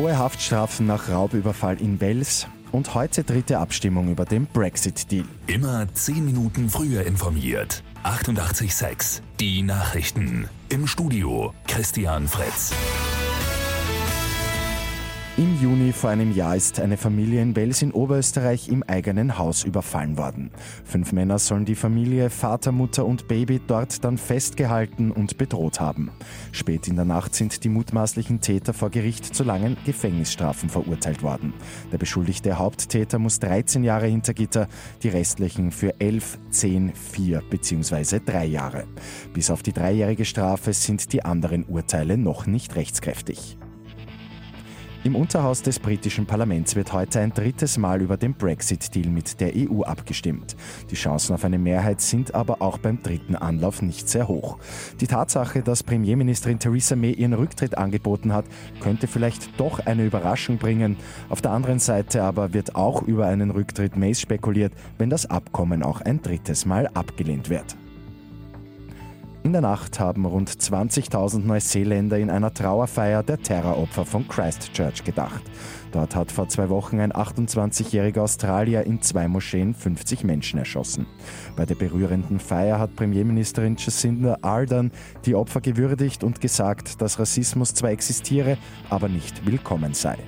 Hohe Haftstrafen nach Raubüberfall in Wels und heute dritte Abstimmung über den Brexit-Deal. Immer 10 Minuten früher informiert. 88.6 Die Nachrichten. Im Studio Christian Fritz. Im Juni vor einem Jahr ist eine Familie in Wels in Oberösterreich im eigenen Haus überfallen worden. Fünf Männer sollen die Familie, Vater, Mutter und Baby dort dann festgehalten und bedroht haben. Spät in der Nacht sind die mutmaßlichen Täter vor Gericht zu langen Gefängnisstrafen verurteilt worden. Der beschuldigte Haupttäter muss 13 Jahre hinter Gitter, die restlichen für 11, 10, 4 bzw. 3 Jahre. Bis auf die dreijährige Strafe sind die anderen Urteile noch nicht rechtskräftig. Im Unterhaus des britischen Parlaments wird heute ein drittes Mal über den Brexit-Deal mit der EU abgestimmt. Die Chancen auf eine Mehrheit sind aber auch beim dritten Anlauf nicht sehr hoch. Die Tatsache, dass Premierministerin Theresa May ihren Rücktritt angeboten hat, könnte vielleicht doch eine Überraschung bringen. Auf der anderen Seite aber wird auch über einen Rücktritt Mays spekuliert, wenn das Abkommen auch ein drittes Mal abgelehnt wird. In der Nacht haben rund 20.000 Neuseeländer in einer Trauerfeier der Terroropfer von Christchurch gedacht. Dort hat vor zwei Wochen ein 28-jähriger Australier in zwei Moscheen 50 Menschen erschossen. Bei der berührenden Feier hat Premierministerin Jacinda Ardern die Opfer gewürdigt und gesagt, dass Rassismus zwar existiere, aber nicht willkommen sei.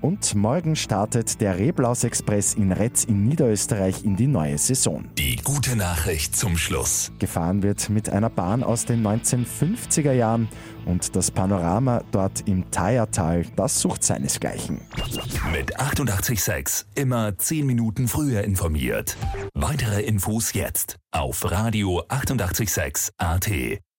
Und morgen startet der Reblaus Express in Retz in Niederösterreich in die neue Saison. Die gute Nachricht zum Schluss. Gefahren wird mit einer Bahn aus den 1950er Jahren und das Panorama dort im Thayertal, das sucht seinesgleichen. Mit 886 immer 10 Minuten früher informiert. Weitere Infos jetzt auf Radio 886 AT.